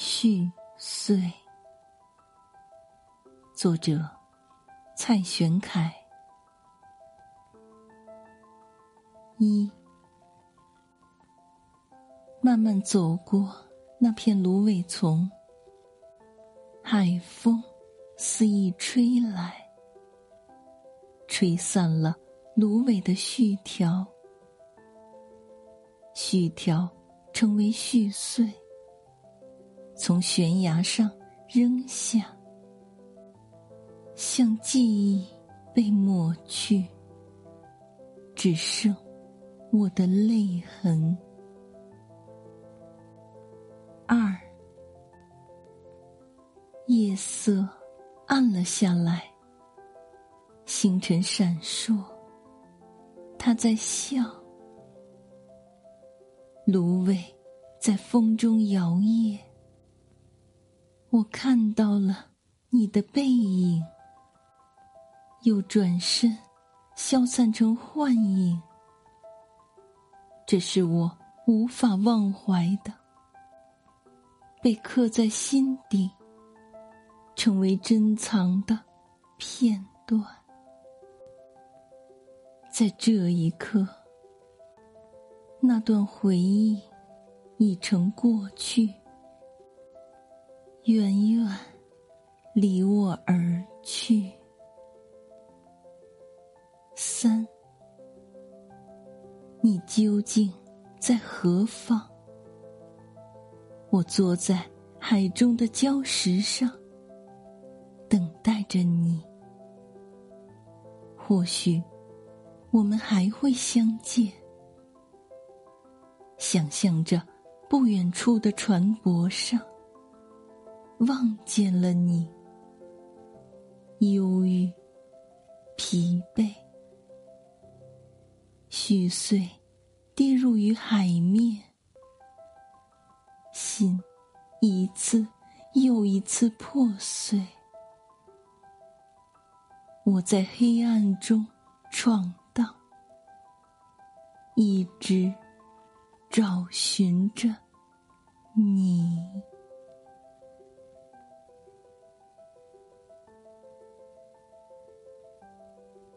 续岁，作者蔡玄凯。一，慢慢走过那片芦苇丛，海风肆意吹来，吹散了芦苇的絮条，絮条成为絮碎。从悬崖上扔下，像记忆被抹去，只剩我的泪痕。二，夜色暗了下来，星辰闪烁，他在笑，芦苇在风中摇曳。我看到了你的背影，又转身，消散成幻影。这是我无法忘怀的，被刻在心底，成为珍藏的片段。在这一刻，那段回忆已成过去。远远离我而去。三，你究竟在何方？我坐在海中的礁石上，等待着你。或许我们还会相见。想象着不远处的船舶上。望见了你，忧郁、疲惫、絮碎，跌入于海面，心一次又一次破碎。我在黑暗中闯荡，一直找寻着你。